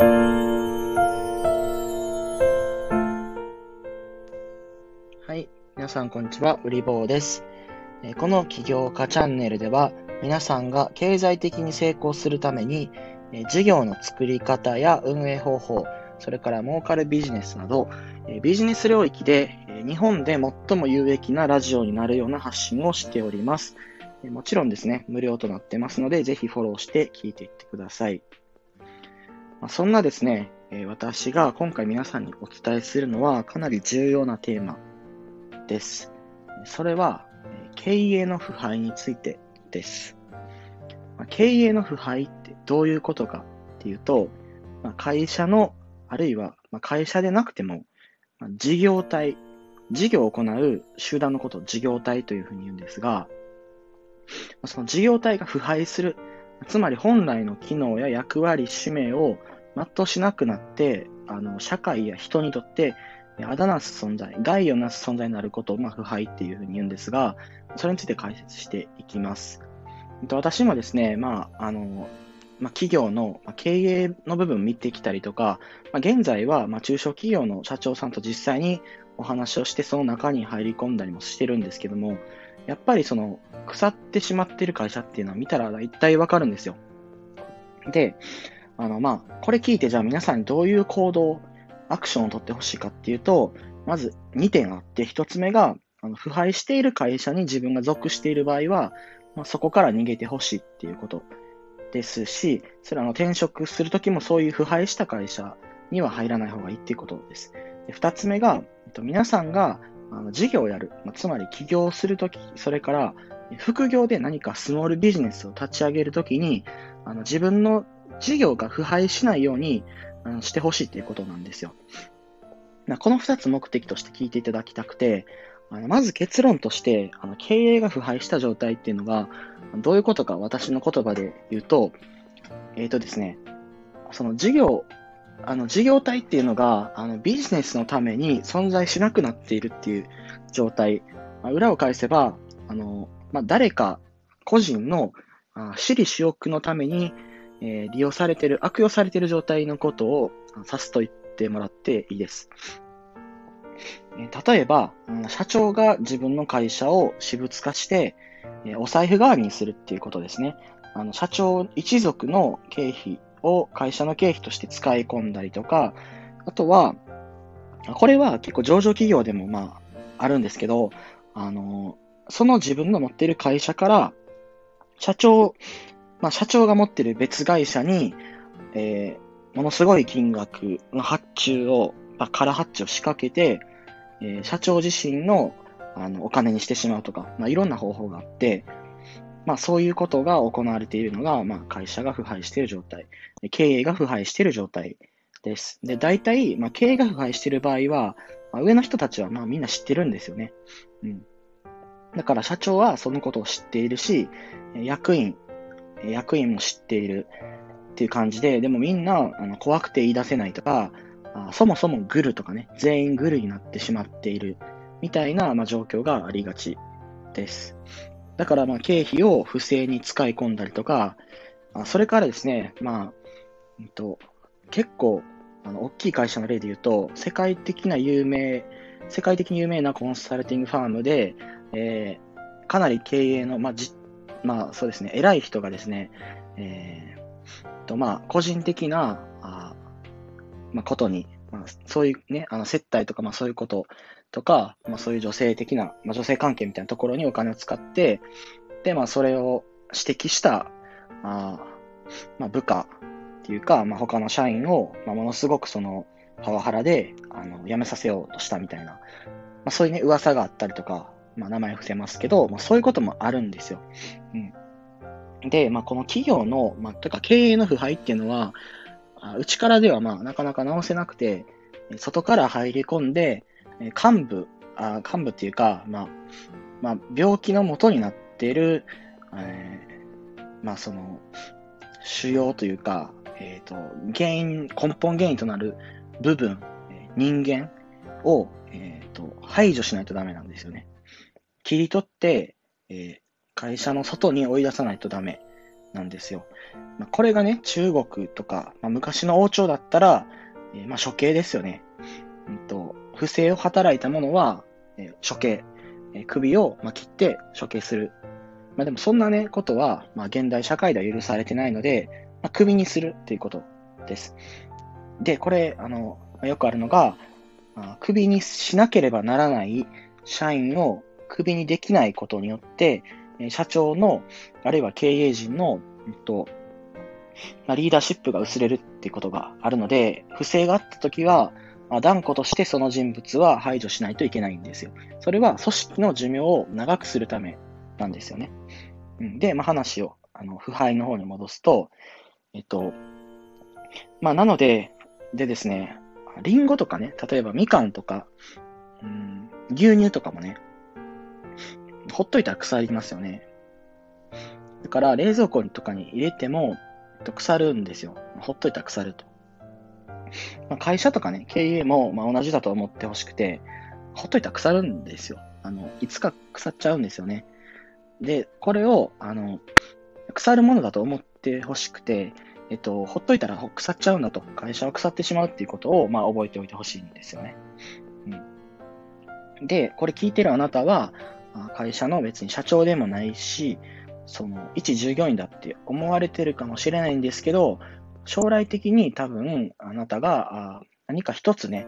はい。皆さん、こんにちは。うりぼうです。この起業家チャンネルでは、皆さんが経済的に成功するために、事業の作り方や運営方法、それから儲かるビジネスなど、ビジネス領域で日本で最も有益なラジオになるような発信をしております。もちろんですね、無料となってますので、ぜひフォローして聞いていってください。まそんなですね、え私が今回皆さんにお伝えするのはかなり重要なテーマです。それは、経営の腐敗についてです。ま経営の腐敗ってどういうことかっていうと、ま会社の、あるいはま会社でなくても、ま事業体、事業を行う集団のことを事業体というふうに言うんですが、その事業体が腐敗する、つまり本来の機能や役割、使命を全うしなくなって、あの、社会や人にとってあだなす存在、害をなす存在になることを、まあ、腐敗っていうふうに言うんですが、それについて解説していきます。私もですね、まあ、あの、まあ、企業の経営の部分を見てきたりとか、まあ、現在はま中小企業の社長さんと実際にお話をして、その中に入り込んだりもしてるんですけども、やっぱりその腐ってしまってる会社っていうのは見たら一体わかるんですよ。で、あの、まあ、これ聞いてじゃあ皆さんにどういう行動、アクションを取ってほしいかっていうと、まず2点あって、1つ目が、あの腐敗している会社に自分が属している場合は、まあ、そこから逃げてほしいっていうことですし、それはあの転職するときもそういう腐敗した会社には入らない方がいいっていうことです。で2つ目が、えっと皆さんがあの事業をやる、まあ、つまり起業するとき、それから副業で何かスモールビジネスを立ち上げるときに、あの自分の事業が腐敗しないようにあのしてほしいということなんですよ。この2つ目的として聞いていただきたくて、あのまず結論として、あの経営が腐敗した状態っていうのが、どういうことか私の言葉で言うと、えっ、ー、とですね、その事業あの、事業体っていうのが、あの、ビジネスのために存在しなくなっているっていう状態。まあ、裏を返せば、あの、まあ、誰か個人のあ私利私欲のために、えー、利用されてる、悪用されてる状態のことを指すと言ってもらっていいです。えー、例えば、社長が自分の会社を私物化して、えー、お財布代わりにするっていうことですね。あの社長一族の経費を会社の経費として使い込んだりとか、あとは、これは結構上場企業でもまああるんですけど、あの、その自分の持っている会社から、社長、まあ社長が持っている別会社に、えー、ものすごい金額の発注を、まあ、空発注を仕掛けて、えー、社長自身のあのお金にしてしまうとか、まあ、いろんな方法があって、まあそういうことが行われているのが、まあ会社が腐敗している状態、経営が腐敗している状態です。で、大体、まあ経営が腐敗している場合は、まあ、上の人たちはまあみんな知ってるんですよね。うん。だから社長はそのことを知っているし、役員、役員も知っているっていう感じで、でもみんなあの怖くて言い出せないとか、あそもそもグルとかね、全員グルになってしまっているみたいな、まあ、状況がありがちです。だから、まあ、経費を不正に使い込んだりとか、あそれからですね、まあ、えっと、結構、あの、大きい会社の例で言うと、世界的な有名、世界的に有名なコンサルティングファームで、えー、かなり経営の、まあ、じ、まあ、そうですね、偉い人がですね、えー、と、まあ、個人的な、あまあ、ことに、まあ、そういうね、あの、接待とか、まあ、そういうこととか、まあ、そういう女性的な、まあ、女性関係みたいなところにお金を使って、で、まあ、それを指摘した、あまあ、部下っていうか、まあ、他の社員を、まあ、ものすごくその、パワハラで、あの、辞めさせようとしたみたいな、まあ、そういうね、噂があったりとか、まあ、名前伏せますけど、まあ、そういうこともあるんですよ。うん。で、まあ、この企業の、まあ、というか経営の腐敗っていうのは、うちからでは、まあ、なかなか直せなくて、外から入り込んで、幹部、あ幹部っていうか、まあ、まあ、病気の元になっている、えー、まあ、その、主要というか、えっ、ー、と、原因、根本原因となる部分、人間を、えっ、ー、と、排除しないとダメなんですよね。切り取って、えー、会社の外に追い出さないとダメなんですよ。まあ、これがね、中国とか、まあ、昔の王朝だったら、えー、まあ処刑ですよね。うんと、不正を働いた者は、えー、処刑、えー、首を、ま、切って処刑する。までもそんなね、ことは、ま現代社会では許されてないので、ま、首にするっていうことです。で、これ、あの、よくあるのがあ、首にしなければならない社員を首にできないことによって、社長の、あるいは経営陣の、えっと、まあ、リーダーシップが薄れるっていうことがあるので、不正があったときは、まあ、断固としてその人物は排除しないといけないんですよ。それは組織の寿命を長くするためなんですよね。で、まあ、話を、あの、腐敗の方に戻すと、えっと、まあ、なので、でですね、リンゴとかね、例えばみかんとか、うん、牛乳とかもね、ほっといたら腐りますよね。だから冷蔵庫とかに入れても腐るんですよ。ほっといたら腐ると。まあ、会社とかね、経営もまあ同じだと思ってほしくて、ほっといたら腐るんですよ。あの、いつか腐っちゃうんですよね。で、これを、あの、腐るものだと思ってほしくて、えっと、ほっといたら腐っちゃうんだと、会社は腐ってしまうっていうことを、まあ、覚えておいてほしいんですよね。うん。で、これ聞いてるあなたは、会社の別に社長でもないし、その、一従業員だって思われてるかもしれないんですけど、将来的に多分、あなたが何か一つね、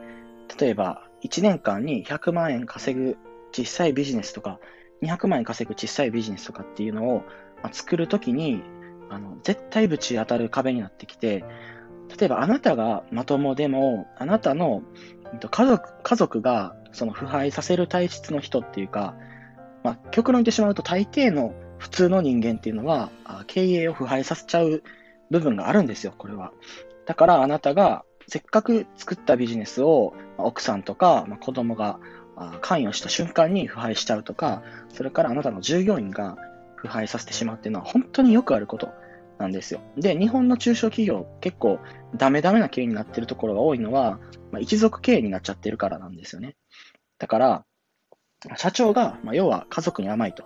例えば、1年間に100万円稼ぐ実際ビジネスとか、200万円稼ぐ小さいビジネスとかっていうのを、作るときに、あの、絶対ぶち当たる壁になってきて、例えばあなたがまともでも、あなたの家族、家族がその腐敗させる体質の人っていうか、まあ、極論言ってしまうと大抵の普通の人間っていうのは、経営を腐敗させちゃう部分があるんですよ、これは。だからあなたがせっかく作ったビジネスを奥さんとか、まあ、子供が関与した瞬間に腐敗しちゃうとか、それからあなたの従業員が腐敗させてしまうっていうのは本当によくあることなんですよ。で、日本の中小企業、結構ダメダメな経営になってるところが多いのは、まあ、一族経営になっちゃってるからなんですよね。だから、社長が、まあ、要は家族に甘いと。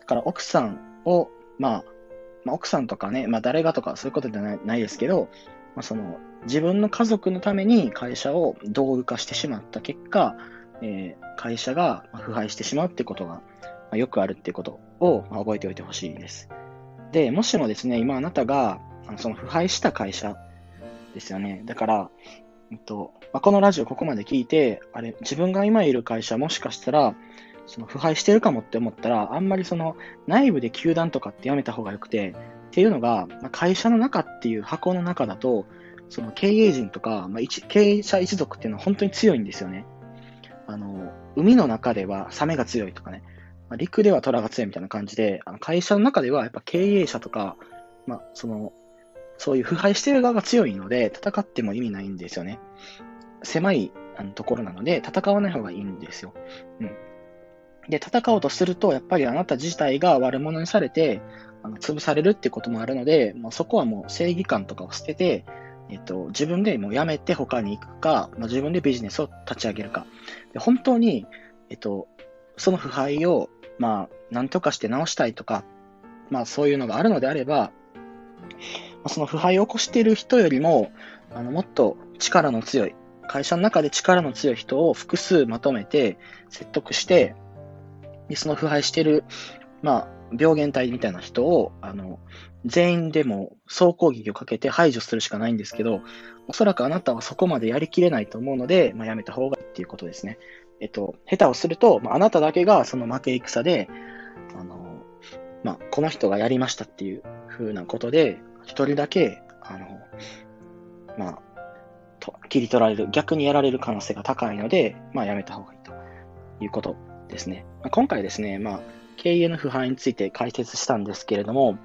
だから奥さんを、まあ、まあ、奥さんとかね、まあ、誰がとかそういうことじゃないないですけど、まあ、その自分の家族のために会社を道具化してしまった結果、えー、会社が腐敗してしまうってことが、まあ、よくあるってことを、まあ、覚えておいてほしいです。で、もしもですね、今あなたが、その腐敗した会社ですよね。だから、えっとまあ、このラジオここまで聞いて、あれ、自分が今いる会社もしかしたら、その腐敗してるかもって思ったら、あんまりその内部で球団とかってやめた方がよくて、っていうのが、まあ、会社の中っていう箱の中だと、その経営陣とか、まあ、経営者一族っていうのは本当に強いんですよね。あの、海の中ではサメが強いとかね、まあ、陸では虎が強いみたいな感じで、あの会社の中ではやっぱ経営者とか、まあ、その、そういう腐敗してる側が強いので、戦っても意味ないんですよね。狭いあのところなので、戦わない方がいいんですよ。うん。で、戦おうとすると、やっぱりあなた自体が悪者にされて、あの潰されるってこともあるので、まあ、そこはもう正義感とかを捨てて、えっと、自分でもうやめて他に行くか、まあ、自分でビジネスを立ち上げるか。で本当に、えっと、その腐敗をまあ、なんとかして直したいとか、まあそういうのがあるのであれば、その腐敗を起こしている人よりも、あの、もっと力の強い、会社の中で力の強い人を複数まとめて説得して、でその腐敗している、まあ、病原体みたいな人を、あの、全員でも総攻撃をかけて排除するしかないんですけど、おそらくあなたはそこまでやりきれないと思うので、まあ、やめた方がいいっていうことですね。えっと、下手をすると、まあ、あなただけがその負け戦で、あの、まあ、この人がやりましたっていう風なことで、一人だけ、あの、まあ、と切り取られる、逆にやられる可能性が高いので、まあ、やめた方がいいということですね。まあ、今回ですね、まあ、経営の腐敗について解説したんですけれども、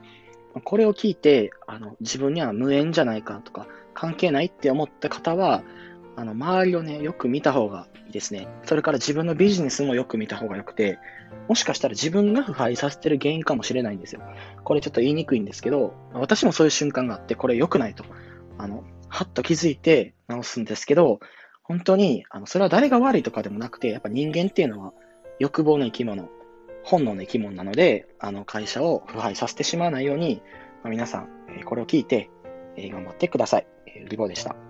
これを聞いて、あの、自分には無縁じゃないかとか、関係ないって思った方は、あの、周りをね、よく見た方がいいですね。それから自分のビジネスもよく見た方がよくて、もしかしたら自分が腐敗させてる原因かもしれないんですよ。これちょっと言いにくいんですけど、私もそういう瞬間があって、これ良くないと。あの、はっと気づいて直すんですけど、本当に、あの、それは誰が悪いとかでもなくて、やっぱ人間っていうのは欲望の生き物、本能の生き物なので、あの、会社を腐敗させてしまわないように、まあ、皆さん、これを聞いて、頑張ってください。リボでした。